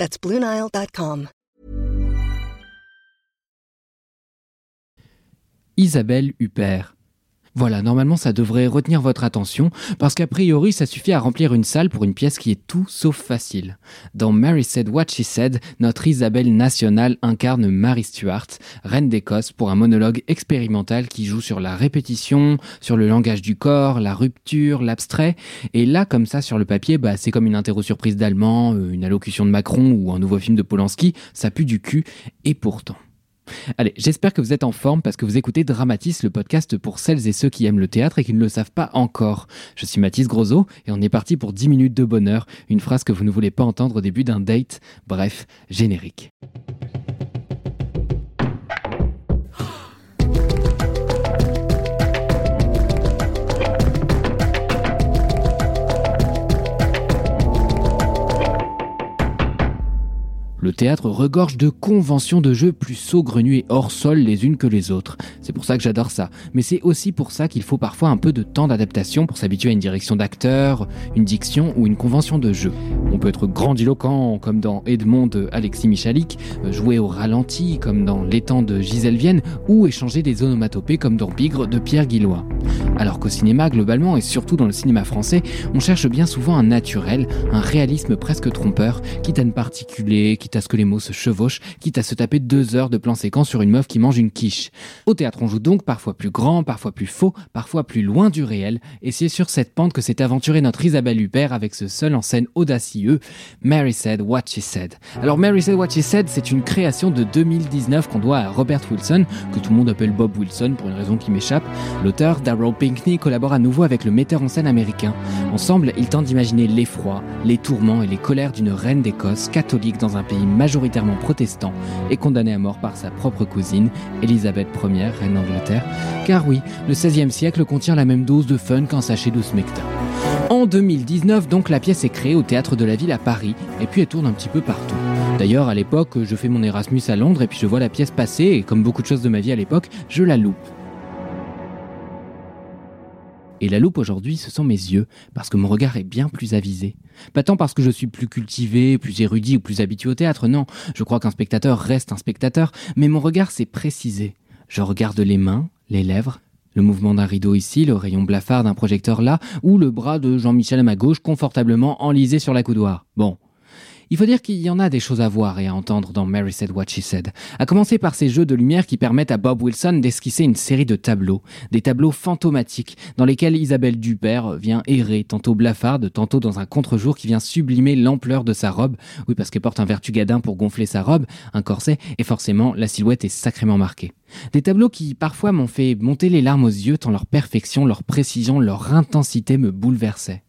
That's BlueNile.com. Isabelle Huppert. Voilà, normalement ça devrait retenir votre attention, parce qu'a priori ça suffit à remplir une salle pour une pièce qui est tout sauf facile. Dans Mary Said What She Said, notre Isabelle nationale incarne Mary Stuart, reine d'Écosse, pour un monologue expérimental qui joue sur la répétition, sur le langage du corps, la rupture, l'abstrait, et là comme ça sur le papier, bah, c'est comme une interro surprise d'allemand, euh, une allocution de Macron ou un nouveau film de Polanski, ça pue du cul, et pourtant. Allez, j'espère que vous êtes en forme parce que vous écoutez Dramatis, le podcast pour celles et ceux qui aiment le théâtre et qui ne le savent pas encore. Je suis Mathis Grosot et on est parti pour 10 minutes de bonheur, une phrase que vous ne voulez pas entendre au début d'un date. Bref, générique. Théâtre regorge de conventions de jeux plus saugrenues et hors sol les unes que les autres. C'est pour ça que j'adore ça. Mais c'est aussi pour ça qu'il faut parfois un peu de temps d'adaptation pour s'habituer à une direction d'acteur, une diction ou une convention de jeu. On peut être grandiloquent comme dans Edmond de Alexis Michalik, jouer au ralenti comme dans L'étang de Gisèle Vienne ou échanger des onomatopées comme dans Bigre de Pierre Guillois. Alors qu'au cinéma globalement et surtout dans le cinéma français, on cherche bien souvent un naturel, un réalisme presque trompeur, quitte à ne particuler, quitte à ce que les mots se chevauchent, quitte à se taper deux heures de plan séquence sur une meuf qui mange une quiche. On joue donc parfois plus grand, parfois plus faux, parfois plus loin du réel, et c'est sur cette pente que s'est aventurée notre Isabelle Huppert avec ce seul en scène audacieux, Mary Said What She Said. Alors Mary Said What She Said, c'est une création de 2019 qu'on doit à Robert Wilson, que tout le monde appelle Bob Wilson pour une raison qui m'échappe. L'auteur, Darrell Pinkney, collabore à nouveau avec le metteur en scène américain. Ensemble, ils tentent d'imaginer l'effroi, les tourments et les colères d'une reine d'Écosse catholique dans un pays majoritairement protestant et condamnée à mort par sa propre cousine, Elisabeth Ier, Car oui, le XVIe siècle contient la même dose de fun qu'un sachet de smecta. En 2019, donc, la pièce est créée au Théâtre de la Ville à Paris, et puis elle tourne un petit peu partout. D'ailleurs, à l'époque, je fais mon Erasmus à Londres, et puis je vois la pièce passer, et comme beaucoup de choses de ma vie à l'époque, je la loupe. Et la loupe aujourd'hui, ce sont mes yeux, parce que mon regard est bien plus avisé. Pas tant parce que je suis plus cultivé, plus érudit ou plus habitué au théâtre, non, je crois qu'un spectateur reste un spectateur, mais mon regard s'est précisé. Je regarde les mains, les lèvres, le mouvement d'un rideau ici, le rayon blafard d'un projecteur là, ou le bras de Jean-Michel à ma gauche confortablement enlisé sur la coudoir. Bon, il faut dire qu'il y en a des choses à voir et à entendre dans Mary Said What She Said. À commencer par ces jeux de lumière qui permettent à Bob Wilson d'esquisser une série de tableaux. Des tableaux fantomatiques dans lesquels Isabelle Dupère vient errer, tantôt blafarde, tantôt dans un contre-jour qui vient sublimer l'ampleur de sa robe. Oui, parce qu'elle porte un vertugadin pour gonfler sa robe, un corset, et forcément, la silhouette est sacrément marquée. Des tableaux qui parfois m'ont fait monter les larmes aux yeux tant leur perfection, leur précision, leur intensité me bouleversaient.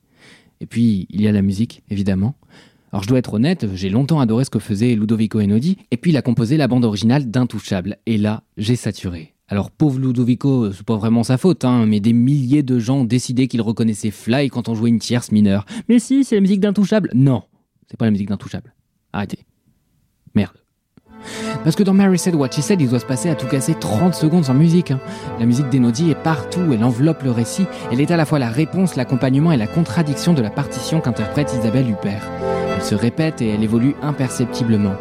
Et puis, il y a la musique, évidemment. Alors je dois être honnête, j'ai longtemps adoré ce que faisait Ludovico Einaudi, et puis il a composé la bande originale d'Intouchable, et là, j'ai saturé. Alors pauvre Ludovico, c'est pas vraiment sa faute, hein, mais des milliers de gens ont décidé qu'ils reconnaissaient Fly quand on jouait une tierce mineure. Mais si, c'est la musique d'Intouchable Non, c'est pas la musique d'Intouchable. Arrêtez. Merde. Parce que dans Mary Said What She Said, il doit se passer à tout casser 30 secondes sans musique. Hein. La musique d'Enodi est partout, elle enveloppe le récit, elle est à la fois la réponse, l'accompagnement et la contradiction de la partition qu'interprète Isabelle Huppert. Elle se répète et elle évolue imperceptiblement.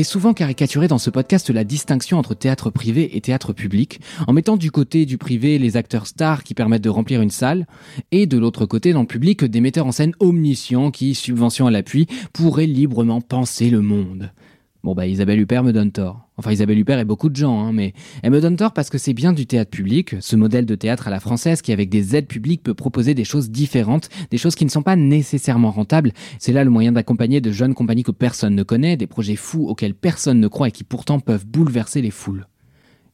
J'ai souvent caricaturé dans ce podcast la distinction entre théâtre privé et théâtre public, en mettant du côté du privé les acteurs stars qui permettent de remplir une salle, et de l'autre côté dans le public des metteurs en scène omniscients qui, subvention à l'appui, pourraient librement penser le monde. Bon bah Isabelle Huppert me donne tort. Enfin Isabelle Huppert et beaucoup de gens, hein, mais elle me donne tort parce que c'est bien du théâtre public, ce modèle de théâtre à la française qui avec des aides publiques peut proposer des choses différentes, des choses qui ne sont pas nécessairement rentables. C'est là le moyen d'accompagner de jeunes compagnies que personne ne connaît, des projets fous auxquels personne ne croit et qui pourtant peuvent bouleverser les foules.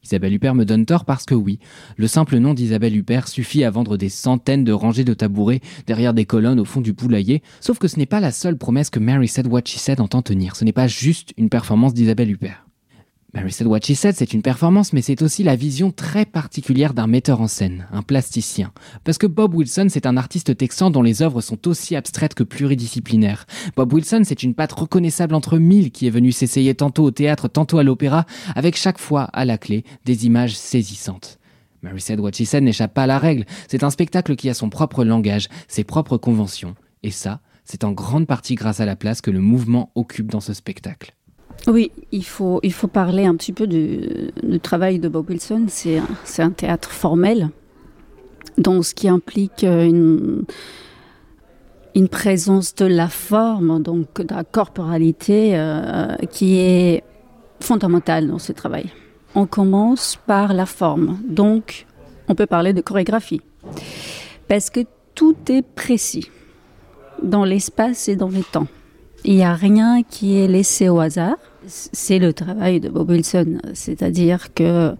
Isabelle Huppert me donne tort parce que oui, le simple nom d'Isabelle Huppert suffit à vendre des centaines de rangées de tabourets derrière des colonnes au fond du poulailler, sauf que ce n'est pas la seule promesse que Mary Said What She Said entend tenir, ce n'est pas juste une performance d'Isabelle Huppert. Mary Said What She Said, c'est une performance, mais c'est aussi la vision très particulière d'un metteur en scène, un plasticien. Parce que Bob Wilson, c'est un artiste texan dont les œuvres sont aussi abstraites que pluridisciplinaires. Bob Wilson, c'est une patte reconnaissable entre mille qui est venue s'essayer tantôt au théâtre, tantôt à l'opéra, avec chaque fois, à la clé, des images saisissantes. Mary Said What She Said n'échappe pas à la règle. C'est un spectacle qui a son propre langage, ses propres conventions. Et ça, c'est en grande partie grâce à la place que le mouvement occupe dans ce spectacle. Oui, il faut, il faut parler un petit peu du, travail de Bob Wilson. C'est un, théâtre formel, donc ce qui implique euh, une, une présence de la forme, donc de la corporalité, euh, qui est fondamentale dans ce travail. On commence par la forme, donc on peut parler de chorégraphie, parce que tout est précis dans l'espace et dans le temps. Il n'y a rien qui est laissé au hasard c'est le travail de Bob Wilson, c'est-à-dire que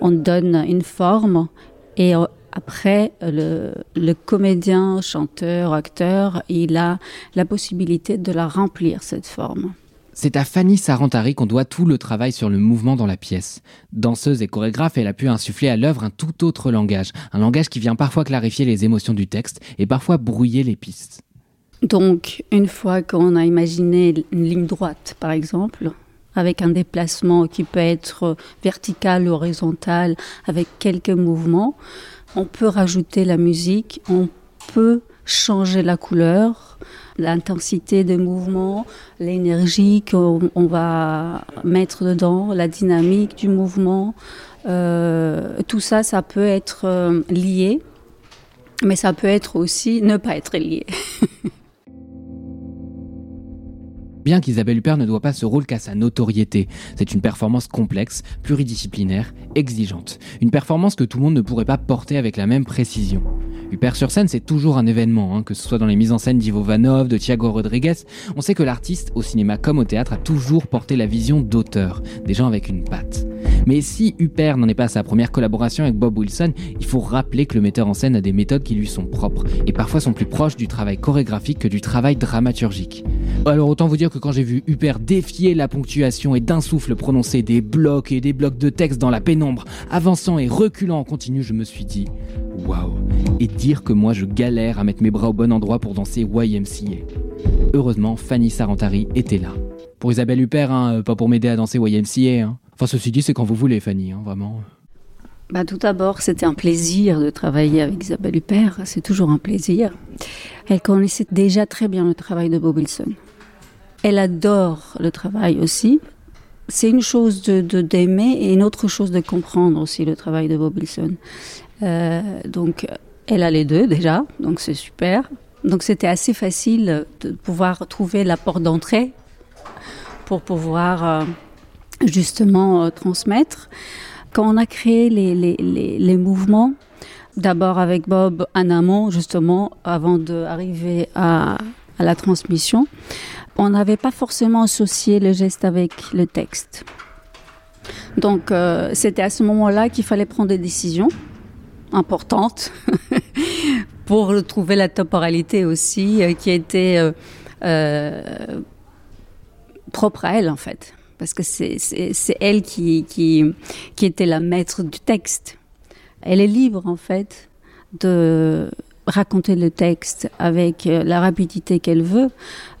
on donne une forme et euh, après le, comédien, chanteur, acteur, il a la possibilité de la remplir cette forme. C'est à Fanny Sarantari qu'on doit tout le travail sur le mouvement dans la pièce. Danseuse et chorégraphe, elle a pu insuffler à l'œuvre un tout autre langage, un langage qui vient parfois clarifier les émotions du texte et parfois brouiller les pistes. Donc, une fois qu'on a imaginé une ligne droite, par exemple, avec un déplacement qui peut être vertical ou horizontal, avec quelques mouvements, on peut rajouter la musique, on peut changer la couleur, l'intensité des mouvements, l'énergie qu'on va mettre dedans, la dynamique du mouvement. Euh, tout ça, ça peut être euh, lié, mais ça peut être aussi ne pas être lié. bien qu'Isabelle Huppert ne doit pas ce rôle qu'à sa notoriété. C'est une performance complexe, pluridisciplinaire, exigeante. Une performance que tout le monde ne pourrait pas porter avec la même précision. Huppert sur scène, c'est toujours un événement, hein, que ce soit dans les mises en scène d'Ivo Vanov, de Thiago Rodriguez. On sait que l'artiste, au cinéma comme au théâtre, a toujours porté la vision d'auteur, des gens avec une patte. Mais si Huppert n'en est pas à sa première collaboration avec Bob Wilson, il faut rappeler que le metteur en scène a des méthodes qui lui sont propres, et parfois sont plus proches du travail chorégraphique que du travail dramaturgique. Alors autant vous dire que quand j'ai vu Huppert défier la ponctuation et d'un souffle prononcer des blocs et des blocs de texte dans la pénombre, avançant et reculant en continu, je me suis dit waouh Et dire que moi je galère à mettre mes bras au bon endroit pour danser YMCA. Heureusement, Fanny Sarantari était là. Pour Isabelle Huppert, hein, pas pour m'aider à danser YMCA. Hein. Enfin, ceci dit, c'est quand vous voulez, Fanny, hein, vraiment. Bah, tout d'abord, c'était un plaisir de travailler avec Isabelle Huppert. C'est toujours un plaisir. Elle connaissait déjà très bien le travail de Bob Wilson. Elle adore le travail aussi. C'est une chose de d'aimer et une autre chose de comprendre aussi le travail de Bob Wilson. Euh, donc, elle a les deux déjà, donc c'est super. Donc, c'était assez facile de pouvoir trouver la porte d'entrée pour pouvoir euh, justement euh, transmettre. Quand on a créé les, les, les, mouvements, d'abord avec Bob en amont, justement, avant d'arriver à, à la transmission, on n'avait pas forcément associé le geste avec le texte. Donc euh, c'était à ce moment-là qu'il fallait prendre des décisions importantes pour trouver la temporalité aussi euh, qui était euh, propre à elle en fait. Parce que c'est elle qui, était la maître du texte. Elle est libre en fait de raconter le texte avec euh, la rapidité qu'elle veut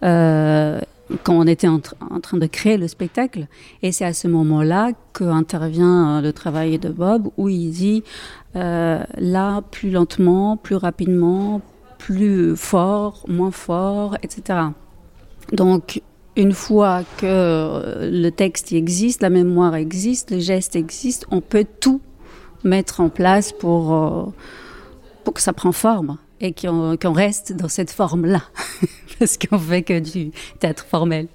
euh, quand on était en, train de créer le spectacle. Et c'est à ce moment-là qu'intervient euh, le travail de Bob où il dit là plus lentement, plus rapidement, plus fort, moins fort, etc. Donc une fois que le texte existe, la mémoire existe, le geste existe, on peut tout mettre en place pour pour que ça prenne forme et qu'on reste dans cette forme-là, parce qu'on fait que du théâtre formel.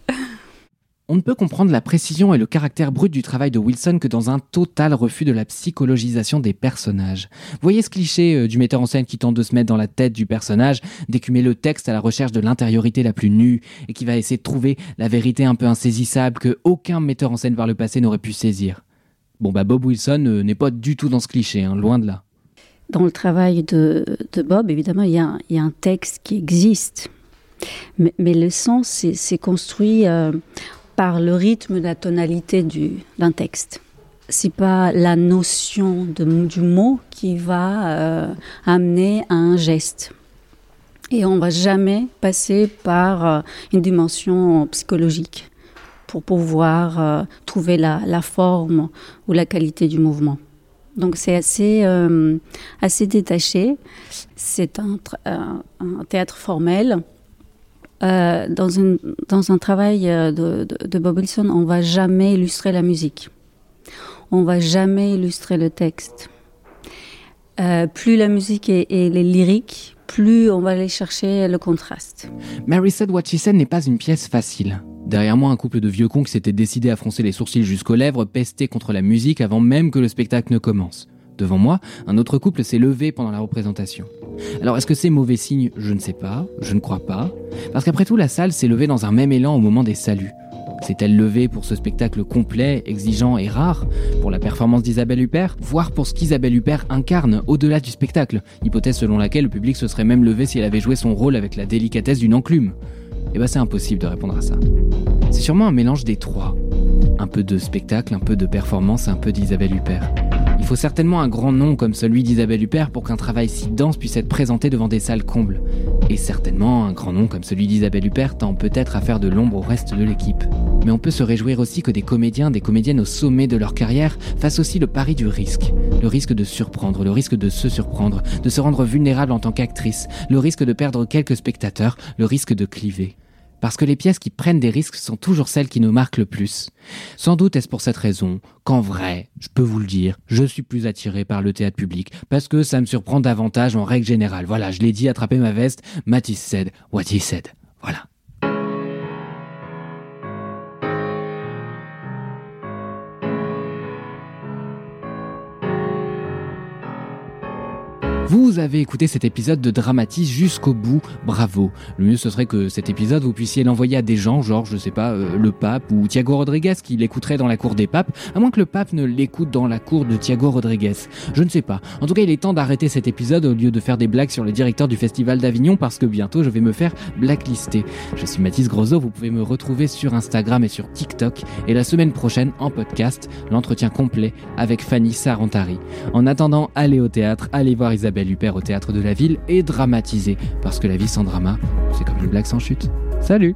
On ne peut comprendre la précision et le caractère brut du travail de Wilson que dans un total refus de la psychologisation des personnages. Voyez ce cliché euh, du metteur en scène qui tente de se mettre dans la tête du personnage, d'écumer le texte à la recherche de l'intériorité la plus nue et qui va essayer de trouver la vérité un peu insaisissable que aucun metteur en scène par le passé n'aurait pu saisir. Bon bah Bob Wilson euh, n'est pas du tout dans ce cliché, hein, loin de là. Dans le travail de, Bob, évidemment, il y, a, un texte qui existe. Mais, le sens, c'est construit euh, par le rythme, la tonalité d'un texte. C'est pas la notion du mot qui va euh, amener à un geste. Et on va jamais passer par euh, une dimension psychologique pour pouvoir euh, trouver la, forme ou la qualité du mouvement. Donc c'est assez, assez détaché. C'est un, un, théâtre formel euh, dans, un travail euh, de, Bob Wilson, on va jamais illustrer la musique. On va jamais illustrer le texte. Euh, plus la musique est, lyrique, plus on va aller chercher le contraste. Mary Said What n'est pas une pièce facile. Derrière moi, un couple de vieux cons qui s'était décidé à froncer les sourcils jusqu'aux lèvres, pesté contre la musique avant même que le spectacle ne commence. Devant moi, un autre couple s'est levé pendant la représentation. Alors est-ce que c'est mauvais signe? Je ne sais pas, je ne crois pas. Parce qu'après tout, la salle s'est levée dans un même élan au moment des saluts. S'est-elle levée pour ce spectacle complet, exigeant et rare, pour la performance d'Isabelle Huppert, voire pour ce qu'Isabelle Huppert incarne au-delà du spectacle, hypothèse selon laquelle le public se serait même levé si elle avait joué son rôle avec la délicatesse d'une enclume Eh ben c'est impossible de répondre à ça. C'est sûrement un mélange des trois. Un peu de spectacle, un peu de performance, un peu d'Isabelle Huppert. Il faut certainement un grand nom comme celui d'Isabelle Huppert pour qu'un travail si dense puisse être présenté devant des salles combles. Et certainement un grand nom comme celui d'Isabelle Huppert tend peut-être à faire de l'ombre au reste de l'équipe. Mais on peut se réjouir aussi que des comédiens, des comédiennes au sommet de leur carrière fassent aussi le pari du risque. Le risque de surprendre, le risque de se surprendre, de se rendre vulnérable en tant qu'actrice, le risque de perdre quelques spectateurs, le risque de cliver parce que les pièces qui prennent des risques sont toujours celles qui nous marquent le plus. Sans doute est-ce pour cette raison qu'en vrai, je peux vous le dire, je suis plus attiré par le théâtre public, parce que ça me surprend davantage en règle générale. Voilà, je l'ai dit, attraper ma veste, Matisse said what he said. Voilà. Vous avez écouté cet épisode de Dramatis jusqu'au bout, bravo. Le mieux ce serait que cet épisode vous puissiez l'envoyer à des gens, genre je sais pas, euh, le pape ou Thiago Rodriguez qui l'écouterait dans la cour des papes, à moins que le pape ne l'écoute dans la cour de Thiago Rodriguez. Je ne sais pas. En tout cas, il est temps d'arrêter cet épisode au lieu de faire des blagues sur le directeur du festival d'Avignon parce que bientôt je vais me faire blacklister. Je suis Mathis Grosot, vous pouvez me retrouver sur Instagram et sur TikTok et la semaine prochaine en podcast, l'entretien complet avec Fanny Sarantari. En attendant, allez au théâtre, allez voir Isabelle Belle au théâtre de la ville est dramatisé, parce que la vie sans drama, c'est comme une blague sans chute. Salut